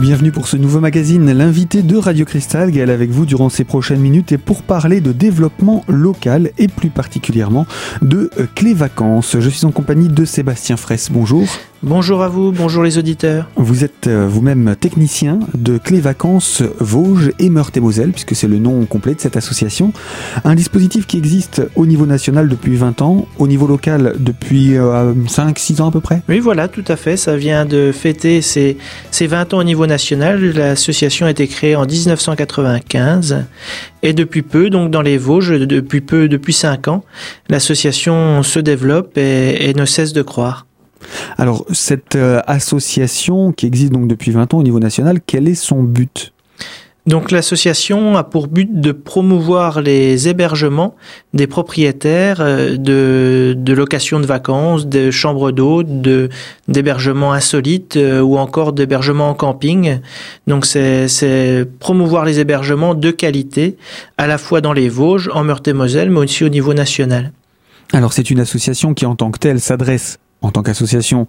Bienvenue pour ce nouveau magazine, l'invité de Radio Cristal, Gaël avec vous durant ces prochaines minutes et pour parler de développement local et plus particulièrement de euh, clés vacances. Je suis en compagnie de Sébastien Fraisse. Bonjour. Bonjour à vous, bonjour les auditeurs. Vous êtes euh, vous-même technicien de Clés Vacances Vosges et Meurthe-et-Moselle, puisque c'est le nom complet de cette association. Un dispositif qui existe au niveau national depuis 20 ans, au niveau local depuis 5-6 euh, ans à peu près Oui, voilà, tout à fait. Ça vient de fêter ses, ses 20 ans au niveau national. L'association a été créée en 1995 et depuis peu, donc dans les Vosges, depuis peu, depuis 5 ans, l'association se développe et, et ne cesse de croire. Alors, cette euh, association qui existe donc depuis 20 ans au niveau national, quel est son but? Donc l'association a pour but de promouvoir les hébergements des propriétaires euh, de, de locations de vacances, de chambres d'hôtes, de, d'hébergements insolites euh, ou encore d'hébergements en camping. Donc c'est, promouvoir les hébergements de qualité à la fois dans les Vosges, en Meurthe-et-Moselle, mais aussi au niveau national. Alors c'est une association qui en tant que telle s'adresse en tant qu'association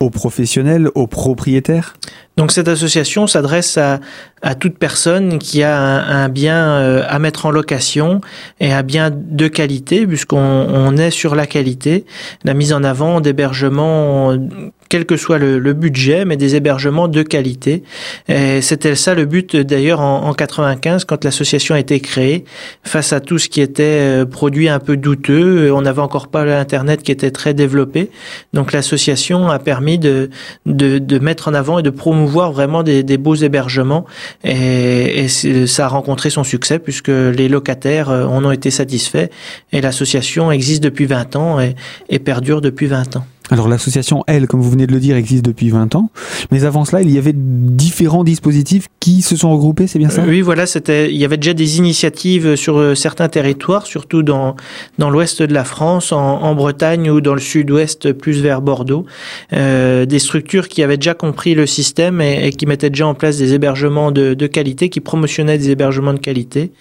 aux professionnels, aux propriétaires? Donc cette association s'adresse à, à, toute personne qui a un, bien euh, à mettre en location et un bien de qualité, puisqu'on on est sur la qualité, la mise en avant d'hébergements quel que soit le, le, budget, mais des hébergements de qualité. C'était ça le but d'ailleurs en, en 95 quand l'association a été créée, face à tout ce qui était euh, produit un peu douteux. On n'avait encore pas l'internet qui était très développé, donc l'association a permis de, de, de, mettre en avant et de promouvoir vraiment des, des beaux hébergements. Et, et ça a rencontré son succès puisque les locataires euh, en ont été satisfaits et l'association existe depuis 20 ans et, et perdure depuis 20 ans. Alors l'association, elle, comme vous venez de le dire, existe depuis 20 ans. Mais avant cela, il y avait différents dispositifs qui se sont regroupés, c'est bien ça? Oui, voilà, c'était, il y avait déjà des initiatives sur euh, certains territoires, surtout dans, dans l'ouest de la France, en, en Bretagne ou dans le sud-ouest, plus vers Bordeaux. Euh, des structures qui avaient déjà compris le système et, et, qui mettaient déjà en place des hébergements de, de qualité, qui promotionnaient des hébergements de qualité.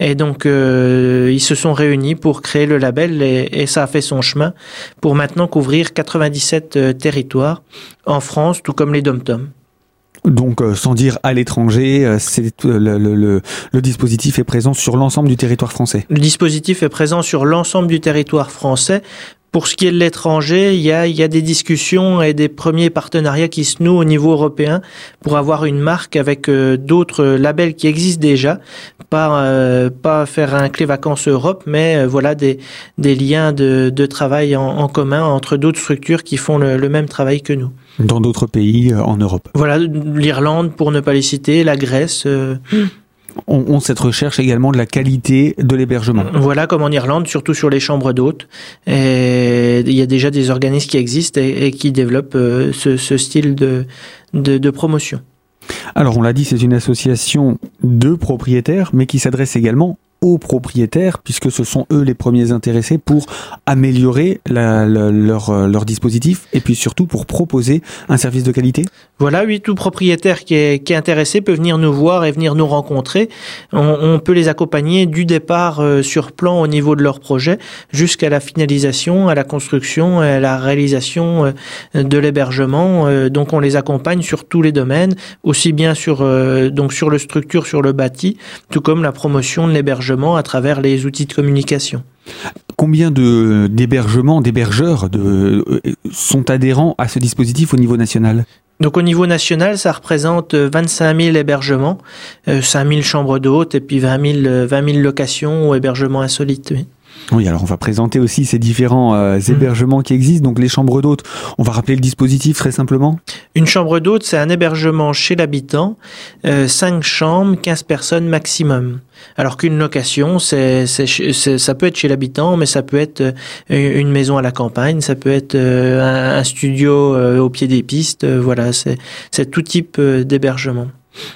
Et donc, euh, ils se sont réunis pour créer le label et, et ça a fait son chemin pour maintenant couvrir 80 97 euh, territoires en France, tout comme les dom-toms. Donc, euh, sans dire à l'étranger, euh, c'est le, le, le, le, dispositif est présent sur l'ensemble du territoire français. Le dispositif est présent sur l'ensemble du territoire français. Pour ce qui est de l'étranger, il y, a, il y a des discussions et des premiers partenariats qui se nouent au niveau européen pour avoir une marque avec euh, d'autres labels qui existent déjà. Pas, euh, pas faire un clé vacances Europe, mais euh, voilà des, des liens de, de travail en, en, commun entre d'autres structures qui font le, le même travail que nous. Dans d'autres pays en Europe. Voilà, l'Irlande pour ne pas les citer, la Grèce. Euh, ont, ont, cette recherche également de la qualité de l'hébergement. Voilà, comme en Irlande, surtout sur les chambres d'hôtes. Il y a déjà des organismes qui existent et, et qui développent euh, ce, ce, style de, de, de promotion. Alors on l'a dit, c'est une association de propriétaires, mais qui s'adresse également aux propriétaires, puisque ce sont eux les premiers intéressés pour améliorer la, leur, dispositif et puis surtout pour proposer un service de qualité Voilà, oui, tout propriétaire qui est, qui est intéressé peut venir nous voir et venir nous rencontrer. On, peut les accompagner du départ euh, sur plan au niveau de leur projet jusqu'à la finalisation, à la construction, à la réalisation euh, de l'hébergement. Euh, donc on les accompagne sur tous les domaines, aussi bien sur, euh, donc sur le structure, sur le bâti, tout comme la promotion de l'hébergement à travers les outils de communication. Combien de d'hébergements, d'hébergeurs de, euh, sont adhérents à ce dispositif au niveau national? Donc au niveau national, ça représente 25 000 hébergements, euh, 5 000 chambres d'hôtes et puis 20 000, 20 000 locations ou hébergements insolites. Oui. Oui, alors on va présenter aussi ces différents euh, hébergements qui existent. Donc les chambres d'hôtes, on va rappeler le dispositif très simplement. Une chambre d'hôte, c'est un hébergement chez l'habitant, euh, 5 chambres, 15 personnes maximum. Alors qu'une location, c'est, ça peut être chez l'habitant, mais ça peut être euh, une maison à la campagne, ça peut être euh, un, un studio au pied des pistes. voilà, c'est tout type d'hébergement.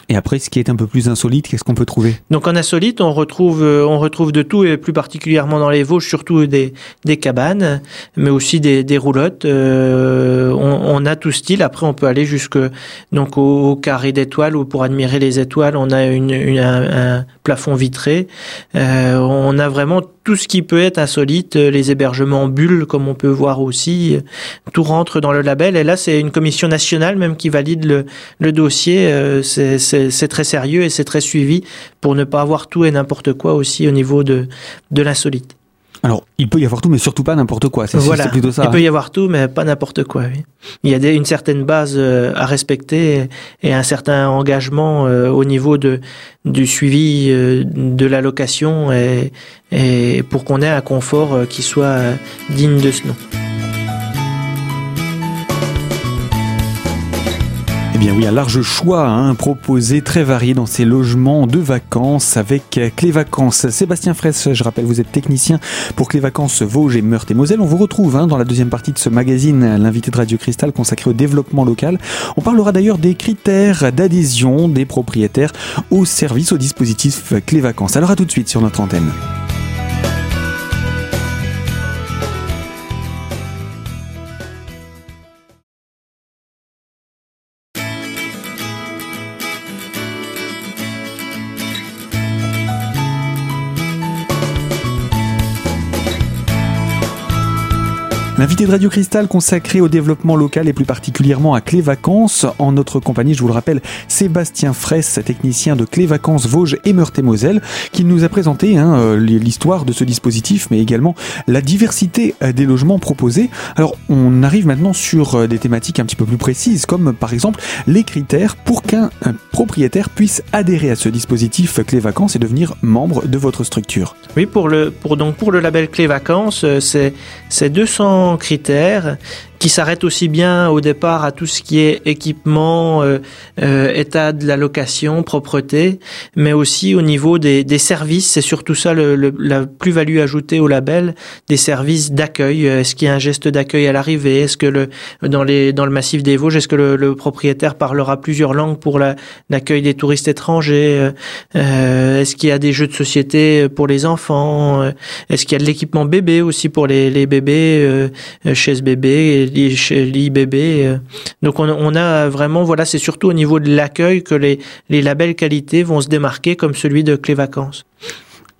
Et après, ce qui est un peu plus insolite, qu'est-ce qu'on peut trouver? Donc en insolite, on retrouve, on retrouve de tout, et plus particulièrement dans les Vosges, surtout des, des cabanes, mais aussi des, des roulottes. Euh, on, on, a tout style. Après, on peut aller jusque donc au, carré d'étoiles, où pour admirer les étoiles, on a une, une, un, un plafond vitré. on a vraiment tout ce qui peut être insolite, les hébergements en bulles, comme on peut voir aussi, tout rentre dans le label. Et là, c'est une commission nationale même qui valide le, le dossier. c'est très sérieux et c'est très suivi pour ne pas avoir tout et n'importe quoi aussi au niveau de, de l'insolite. Alors, il peut y avoir tout, mais surtout pas n'importe quoi. C'est plutôt ça. Il peut y avoir tout, mais pas n'importe quoi. Oui. Il y a une certaine base euh, à respecter et un certain engagement euh, au niveau de du suivi euh, de la location et, et pour qu'on ait un confort qui soit digne de ce nom. Bien oui, un large choix hein, proposé, très varié dans ces logements de vacances avec Clé Vacances. Sébastien Fraisse, je rappelle, vous êtes technicien pour Clé Vacances Vosges et Meurthe et Moselle. On vous retrouve hein, dans la deuxième partie de ce magazine, l'invité de Radio Cristal consacré au développement local. On parlera d'ailleurs des critères d'adhésion des propriétaires au service, au dispositif Clé Vacances. Alors à tout de suite sur notre antenne. L'invité de Radio Cristal consacré au développement local et plus particulièrement à Clé Vacances. En notre compagnie, je vous le rappelle, Sébastien Fraisse, technicien de Clé Vacances Vosges et Meurthe-et-Moselle, qui nous a présenté hein, euh, l'histoire de ce dispositif, mais également la diversité euh, des logements proposés. Alors, on arrive maintenant sur euh, des thématiques un petit peu plus précises, comme par exemple les critères pour qu'un propriétaire puisse adhérer à ce dispositif Clé Vacances et devenir membre de votre structure. Oui, pour le, pour, donc pour le label Clé Vacances, c'est 200 critères qui s'arrête aussi bien au départ à tout ce qui est équipement, euh, euh, état de la location, propreté, mais aussi au niveau des, services. C'est surtout ça le, la plus-value ajoutée au label, des services d'accueil. Est-ce qu'il y a un geste d'accueil à l'arrivée? Est-ce que le dans les dans le massif des Vosges, est-ce que le, propriétaire parlera plusieurs langues pour l'accueil des touristes étrangers? Euh, Est-ce qu'il y a des jeux de société pour les enfants? Est-ce qu'il y a de l'équipement bébé aussi pour les, les bébés, euh, chaises bébés chez l'IBB. Euh. Donc on, a vraiment, voilà, c'est surtout au niveau de l'accueil que les, les labels qualité vont se démarquer comme celui de Clé Vacances.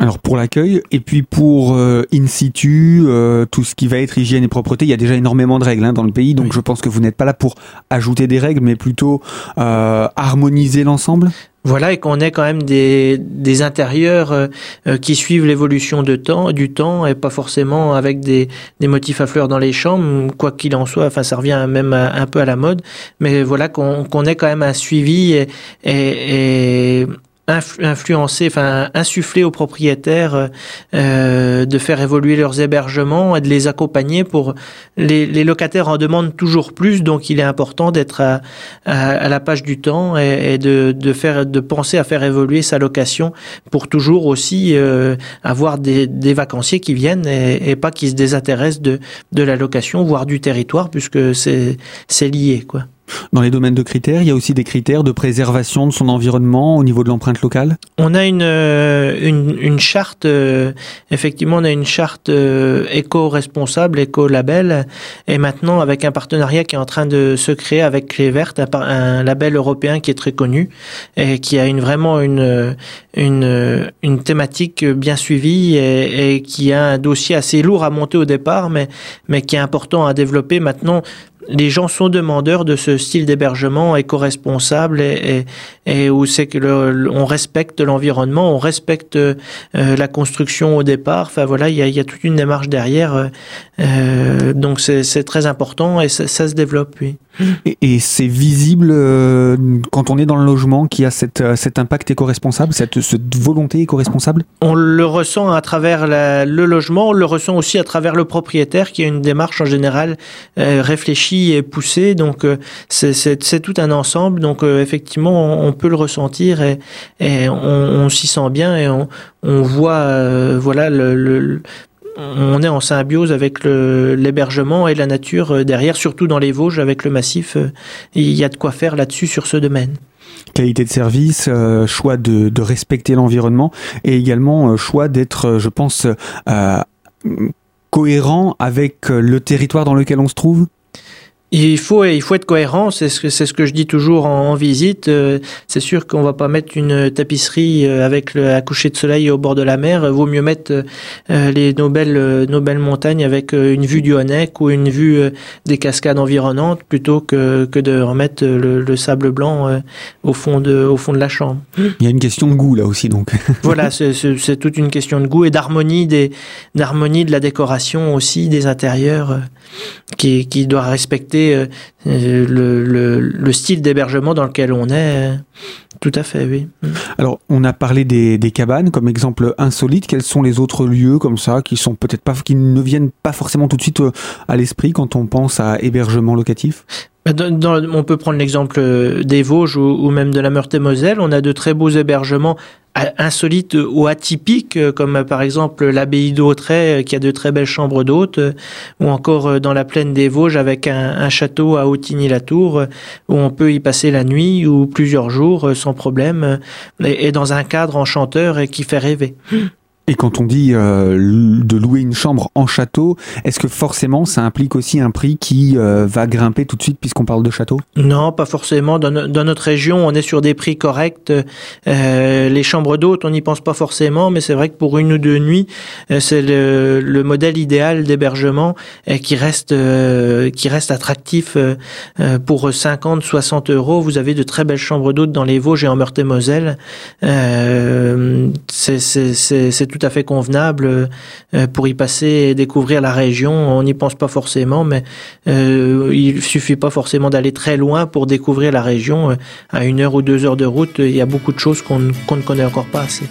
Alors pour l'accueil et puis pour euh, in situ, euh, tout ce qui va être hygiène et propreté, il y a déjà énormément de règles hein, dans le pays, donc je pense que vous n'êtes pas là pour ajouter des règles, mais plutôt harmoniser l'ensemble. Voilà, et qu'on ait quand même des, des intérieurs euh, euh, qui suivent l'évolution de temps, du temps, et pas forcément avec des, des motifs à fleurs dans les chambres, quoi qu'il en soit. Enfin, ça revient même un peu à la mode, mais voilà qu'on qu'on ait quand même un suivi et, et, et influencer, enfin insuffler aux propriétaires euh, de faire évoluer leurs hébergements et de les accompagner pour les, les, locataires en demandent toujours plus, donc il est important d'être à, à, la page du temps et, de, de, faire, de penser à faire évoluer sa location pour toujours aussi euh, avoir des, des, vacanciers qui viennent et, et pas qui se désintéressent de, de la location, voire du territoire, puisque c'est lié quoi. Dans les domaines de critères, il y a aussi des critères de préservation de son environnement au niveau de l'empreinte locale? On a une, euh, une, une charte, euh, effectivement, on a une charte euh, éco-responsable, éco-label, et maintenant avec un partenariat qui est en train de se créer avec Clé Verte, un, label européen qui est très connu et qui a une, vraiment une, une, une thématique bien suivie et, et qui a un dossier assez lourd à monter au départ, mais, mais qui est important à développer. Maintenant les gens sont demandeurs de ce style d'hébergement éco-responsable et, et, et, où c'est que on respecte l'environnement, on respecte euh, la construction au départ. Enfin voilà, il y a, y a, toute une démarche derrière. Euh, euh donc c'est très important et ça, ça se développe, oui. Et, et c'est visible euh, quand on est dans le logement qui a cette, cet impact éco-responsable, cette, cette, volonté éco-responsable? On le ressent à travers la, le logement, on le ressent aussi à travers le propriétaire qui a une démarche en général réfléchie est poussé, donc euh, c'est tout un ensemble. Donc euh, effectivement, on, peut le ressentir et, on, s'y sent bien et on, voit, euh, voilà, on est en symbiose avec l'hébergement et la nature derrière, surtout dans les Vosges avec le massif. Il y a de quoi faire là-dessus sur ce domaine qualité de service, choix de respecter l'environnement et également choix d'être, je pense, cohérent avec le territoire dans lequel on se trouve Il faut, il faut être cohérent, c'est ce que, c'est ce que je dis toujours en, visite. Euh, c'est sûr qu'on va pas mettre une tapisserie euh, avec le à coucher de soleil au bord de la mer. Vaut mieux mettre euh, les nos belles, nos belles montagnes avec une vue du Honeck ou une vue des cascades environnantes plutôt que, que de remettre le, sable blanc au fond de, au fond de la chambre. Il y a une question de goût là aussi donc. voilà, c'est, c'est, toute une question de goût et d'harmonie des, d'harmonie de la décoration aussi des intérieurs qui, qui doit respecter euh, le, style d'hébergement dans lequel on est. Tout à fait, oui. Alors, on a parlé des, cabanes comme exemple insolite. Quels sont les autres lieux comme ça qui sont peut-être pas, qui ne viennent pas forcément tout de suite euh, à l'esprit quand on pense à hébergement locatif? On peut prendre l'exemple des Vosges ou, même de la Meurthe-et-Moselle. On a de très beaux hébergements insolites ou atypiques, comme par exemple l'abbaye d'Autray, qui a de très belles chambres d'hôtes, ou encore dans la plaine des Vosges avec un, château à Autigny-la-Tour, où on peut y passer la nuit ou plusieurs jours sans problème, et dans un cadre enchanteur qui fait rêver. Et quand on dit euh, de louer une chambre en château, est-ce que forcément ça implique aussi un prix qui euh, va grimper tout de suite puisqu'on parle de château? Non, pas forcément. Dans, notre région, on est sur des prix corrects. Euh, les chambres d'hôtes, on n'y pense pas forcément, mais c'est vrai que pour une ou deux nuits, c'est le, modèle idéal d'hébergement qui reste qui reste attractif pour 50, 60 euros. Vous avez de très belles chambres d'hôtes dans les Vosges et en Meurthe-et-Moselle. c'est tout à fait convenable euh, pour y passer et découvrir la région. On n'y pense pas forcément, mais euh, il suffit pas forcément d'aller très loin pour découvrir la région. À une heure ou deux heures de route, il y a beaucoup de choses qu'on ne connaît encore pas assez.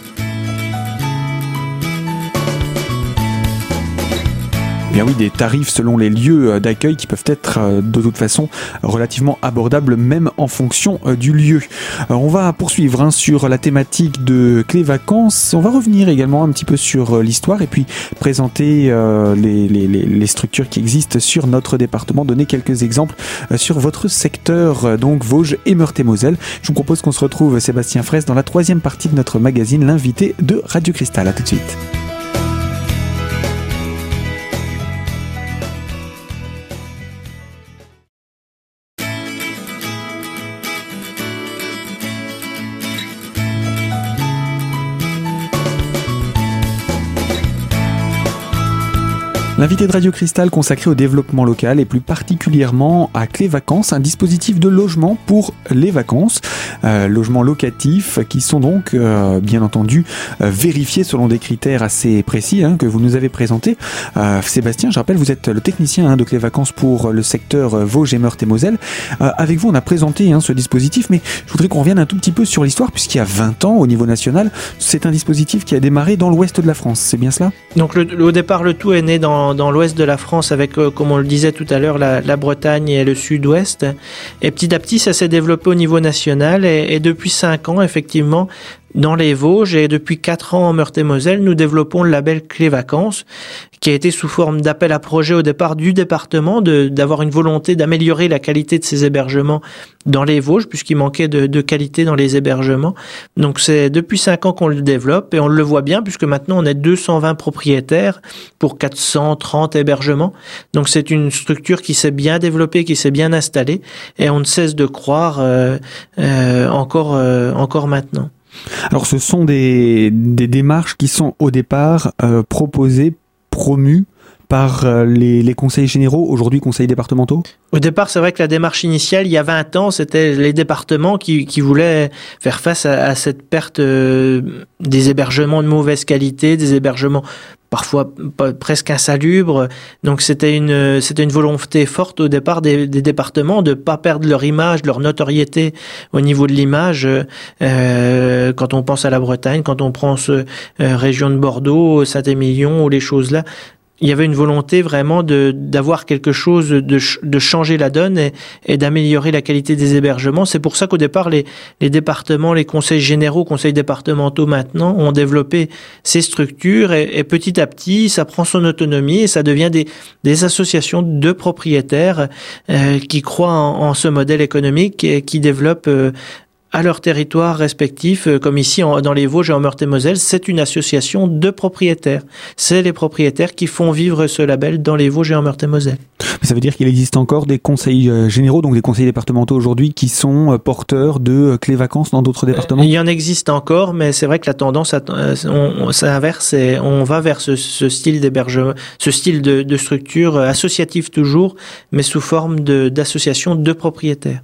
Oui, des tarifs selon les lieux euh, d'accueil qui peuvent être euh, de toute façon relativement abordables même en fonction euh, du lieu. on va poursuivre hein, sur la thématique de clés vacances. On va revenir également un petit peu sur l'histoire et puis présenter les, structures qui existent sur notre département, donner quelques exemples sur votre secteur, donc Vosges et Meurthe-et-Moselle. Je vous propose qu'on se retrouve, Sébastien Fraisse, dans la troisième partie de notre magazine, l'invité de Radio Cristal. A tout de suite. L'invité de Radio Cristal consacré au développement local et plus particulièrement à Clé Vacances, un dispositif de logement pour les vacances, euh, logements locatifs qui sont donc euh, bien entendu euh, vérifiés selon des critères assez précis hein, que vous nous avez présentés. Sébastien, je rappelle, vous êtes le technicien hein, de Clé Vacances pour le secteur Vosges et Meurthe et Moselle. avec vous, on a présenté hein, ce dispositif, mais je voudrais qu'on revienne un tout petit peu sur l'histoire puisqu'il y a 20 ans au niveau national, c'est un dispositif qui a démarré dans l'ouest de la France. C'est bien cela? Donc le, au départ, le tout est né dans dans, l'ouest de la France avec, euh, comme on le disait tout à l'heure, la, Bretagne et le sud-ouest. Et petit à petit, ça s'est développé au niveau national. Et, et depuis cinq ans, effectivement, dans les Vosges et depuis quatre ans en Meurthe-et-Moselle, nous développons le label Clé Vacances, qui a été sous forme d'appel à projet au départ du département, d'avoir une volonté d'améliorer la qualité de ces hébergements dans les Vosges, puisqu'il manquait de, de, qualité dans les hébergements. Donc c'est depuis cinq ans qu'on le développe et on le voit bien, puisque maintenant on est 220 propriétaires pour 430 hébergements. Donc c'est une structure qui s'est bien développée, qui s'est bien installée, et on ne cesse de croire euh, euh, encore, euh, encore maintenant. Alors ce sont des, démarches qui sont au départ euh, proposées, promues par euh, les, conseils généraux, aujourd'hui conseils départementaux? Au départ, c'est vrai que la démarche initiale, il y a 20 ans, c'était les départements qui, voulaient faire face à, cette perte euh, des hébergements de mauvaise qualité, des hébergements parfois presque insalubres. Donc c'était une c'était une volonté forte au départ des, départements de pas perdre leur image, leur notoriété au niveau de l'image. Euh, quand on pense à la Bretagne, quand on prend ce euh, région de Bordeaux, Saint-Émilion ou les choses là, il y avait une volonté vraiment de d'avoir quelque chose de, de changer la donne et, d'améliorer la qualité des hébergements. C'est pour ça qu'au départ les, les départements, les conseils généraux, conseils départementaux maintenant ont développé ces structures et, et, petit à petit ça prend son autonomie et ça devient des, des associations de propriétaires euh, qui croient en, ce modèle économique et qui développent euh, à leur territoire respectif, euh, comme ici dans les Vosges et en Meurthe-et-Moselle, c'est une association de propriétaires. C'est les propriétaires qui font vivre ce label dans les Vosges et en Meurthe-et-Moselle. Ça veut dire qu'il existe encore des conseils euh, généraux, donc des conseils départementaux aujourd'hui, qui sont euh, porteurs de clés vacances dans d'autres départements? Il y en existe encore, mais c'est vrai que la tendance, s'inverse et on va vers ce, style d'hébergement, ce style de, de, structure associative toujours, mais sous forme d'association de, propriétaires.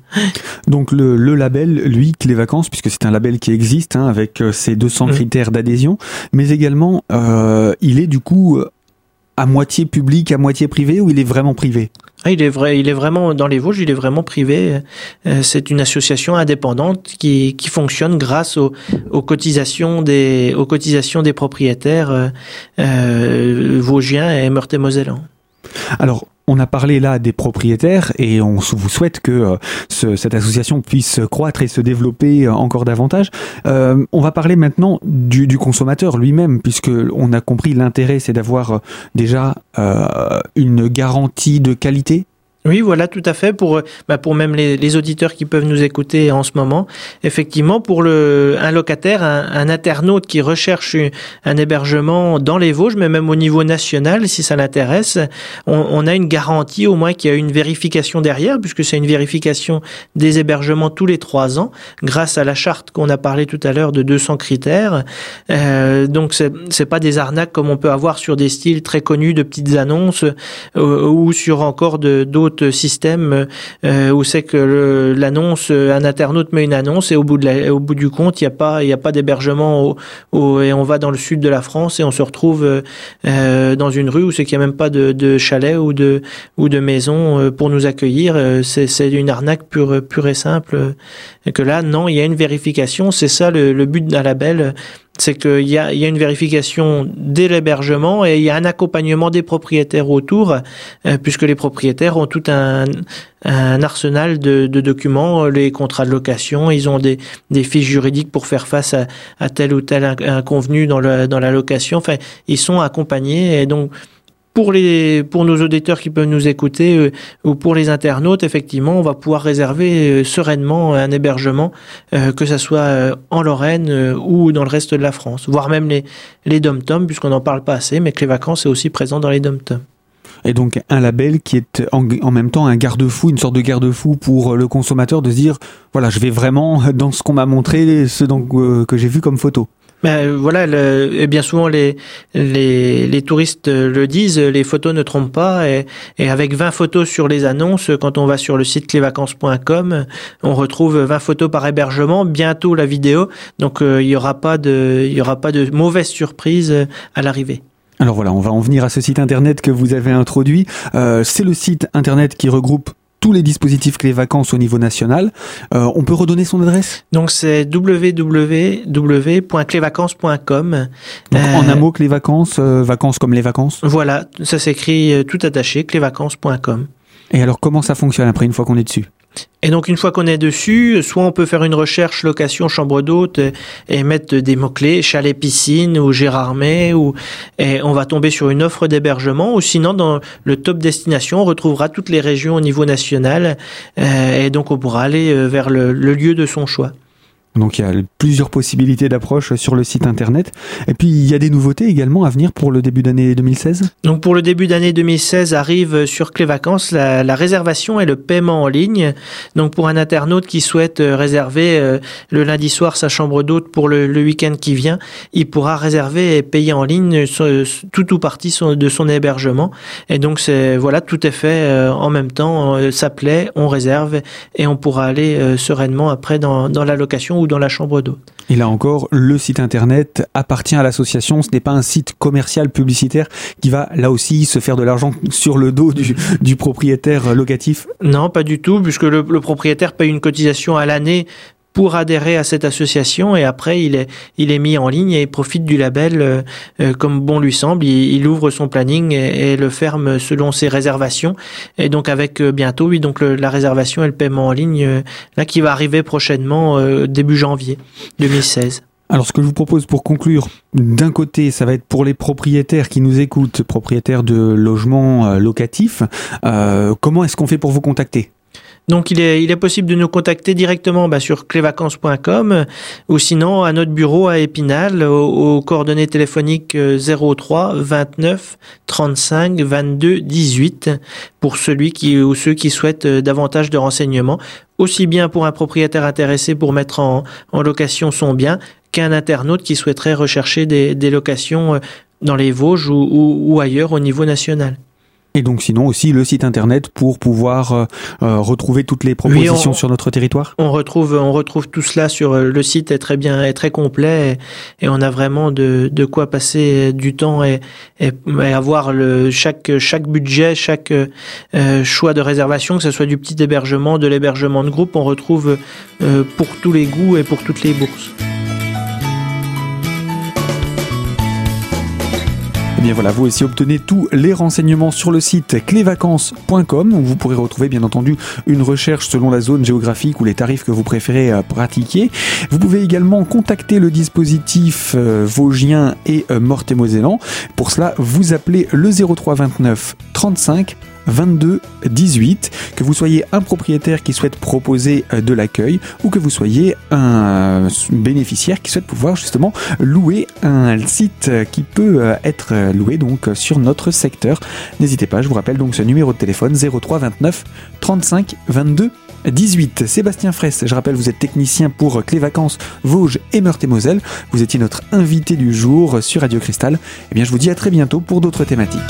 Donc le, le label, lui, les vacances, puisque c'est un label qui existe hein, avec euh, ses 200 mmh. critères d'adhésion, mais également euh, il est du coup euh, à moitié public, à moitié privé, ou il est vraiment privé? Ah, il est vrai, il est vraiment dans les Vosges, il est vraiment privé. C'est une association indépendante qui, qui fonctionne grâce aux, aux, cotisations des aux cotisations des propriétaires euh, vosgiens et meurthe-et-mosellans. Alors, on a parlé là des propriétaires et on vous souhaite que euh, cette association puisse croître et se développer euh, encore davantage. Euh, on va parler maintenant du, consommateur lui-même, puisque on a compris l'intérêt, c'est d'avoir déjà une garantie de qualité oui, voilà, tout à fait. Pour, bah pour même les, auditeurs qui peuvent nous écouter en ce moment, effectivement, pour le, un locataire, un, internaute qui recherche un hébergement dans les Vosges, mais même au niveau national, si ça l'intéresse, on, a une garantie au moins qu'il y a une vérification derrière, puisque c'est une vérification des hébergements tous les trois ans, grâce à la charte qu'on a parlé tout à l'heure de 200 critères. Euh, donc, c'est pas des arnaques comme on peut avoir sur des styles très connus de petites annonces euh, ou sur encore d'autres système euh, où c'est que l'annonce, un internaute met une annonce et au bout, de au bout du compte, il n'y a pas, il a pas d'hébergement et on va dans le sud de la France et on se retrouve euh, dans une rue où c'est qu'il n'y a même pas de, chalet ou de, ou de maison euh, pour nous accueillir. C'est une arnaque pure, pure et simple. Et que là, non, il y a une vérification. C'est ça le, le but d'un label c'est qu'il y a, une vérification dès l'hébergement et il y a un accompagnement des propriétaires autour, euh, puisque les propriétaires ont tout un, arsenal de, documents, les contrats de location, ils ont des, fiches juridiques pour faire face à, tel ou tel inconvenu dans, dans la location. Enfin, ils sont accompagnés et donc pour les pour nos auditeurs qui peuvent nous écouter euh, ou pour les internautes, effectivement, on va pouvoir réserver euh, sereinement un hébergement, euh, que ce soit en Lorraine ou dans le reste de la France, voire même les les dom-tom, puisqu'on n'en parle pas assez, mais que les vacances est aussi présent dans les dom-tom. Et donc un label qui est en, même temps un garde-fou, une sorte de garde-fou pour le consommateur de se dire voilà, je vais vraiment dans ce qu'on m'a montré, ce que j'ai vu comme photo. Ben, voilà, le, bien souvent les, les, les, touristes le disent, les photos ne trompent pas. Et, et, avec 20 photos sur les annonces, quand on va sur le site clévacances.com, on retrouve 20 photos par hébergement, bientôt la vidéo. Donc euh, il n'y aura, pas de, y aura pas de mauvaise surprise à l'arrivée. Alors voilà, on va en venir à ce site internet que vous avez introduit. Euh, c'est le site internet qui regroupe tous les dispositifs clés vacances au niveau national. Euh, on peut redonner son adresse? Donc c'est www.clévacances.com. en un euh, mot, clés vacances, euh, vacances comme les vacances Voilà, ça s'écrit tout attaché, clévacances.com. Et alors comment ça fonctionne après une fois qu'on est dessus? Et donc une fois qu'on est dessus, soit on peut faire une recherche location chambre d'hôte et mettre des mots-clés chalet piscine ou Gérardmer ou et on va tomber sur une offre d'hébergement ou sinon dans le top destination on retrouvera toutes les régions au niveau national euh, et donc on pourra aller euh, vers le lieu de son choix. Donc il y a plusieurs possibilités d'approche sur le site internet. Et puis il y a des nouveautés également à venir pour le début d'année 2016 Donc pour le début d'année 2016 arrive sur Clé Vacances la, réservation et le paiement en ligne. Donc pour un internaute qui souhaite euh, réserver euh, le lundi soir sa chambre d'hôte pour le, week-end qui vient, il pourra réserver et payer en ligne tout ou partie de son hébergement. Et donc c'est voilà tout est fait euh, en même temps. Ça plaît, on réserve et on pourra aller sereinement après dans, dans la location dans la chambre d'eau. Et là encore, le site internet appartient à l'association, ce n'est pas un site commercial publicitaire qui va là aussi se faire de l'argent sur le dos du, propriétaire locatif Non, pas du tout, puisque le propriétaire paye une cotisation à l'année pour adhérer à cette association et après il est, il est mis en ligne et il profite du label euh, euh, comme bon lui semble. Il, ouvre son planning et, le ferme selon ses réservations. Et donc avec euh, bientôt, oui, donc la réservation et le paiement en ligne, là qui va arriver prochainement début janvier 2016. Alors ce que je vous propose pour conclure, d'un côté, ça va être pour les propriétaires qui nous écoutent, propriétaires de logements locatifs. comment est-ce qu'on fait pour vous contacter? Donc il est, il est possible de nous contacter directement bah, sur clévacances.com ou sinon à notre bureau à Épinal aux, coordonnées téléphoniques 03 29 35 22 18 pour celui qui ou ceux qui souhaitent euh, davantage de renseignements, aussi bien pour un propriétaire intéressé pour mettre en, location son bien qu'un internaute qui souhaiterait rechercher des, des locations euh, dans les Vosges ou ailleurs au niveau national. Et donc sinon aussi le site internet pour pouvoir euh, euh, retrouver toutes les propositions sur notre territoire. On retrouve on retrouve tout cela sur euh, le site est très bien est très complet et, on a vraiment de, de quoi passer du temps et, et, avoir le chaque chaque budget chaque choix de réservation que ce soit du petit hébergement de l'hébergement de groupe on retrouve pour tous les goûts et pour toutes les bourses. Bien voilà, vous aussi obtenez tous les renseignements sur le site clévacances.com où vous pourrez retrouver bien entendu une recherche selon la zone géographique ou les tarifs que vous préférez euh, pratiquer. Vous pouvez également contacter le dispositif euh, Vosgien et euh, Meurthe-et-Mosellan. Pour cela, vous appelez le 0329 35 22 18, que vous soyez un propriétaire qui souhaite proposer euh, de l'accueil ou que vous soyez un bénéficiaire qui souhaite pouvoir justement louer un site qui peut euh, être loué donc sur notre secteur. N'hésitez pas, je vous rappelle donc ce numéro de téléphone 03 29 35 22 18. Sébastien Fraisse, je rappelle, vous êtes technicien pour Clé Vacances, Vosges et Meurthe-et-Moselle. Vous étiez notre invité du jour sur Radio Cristal. Eh bien, je vous dis à très bientôt pour d'autres thématiques.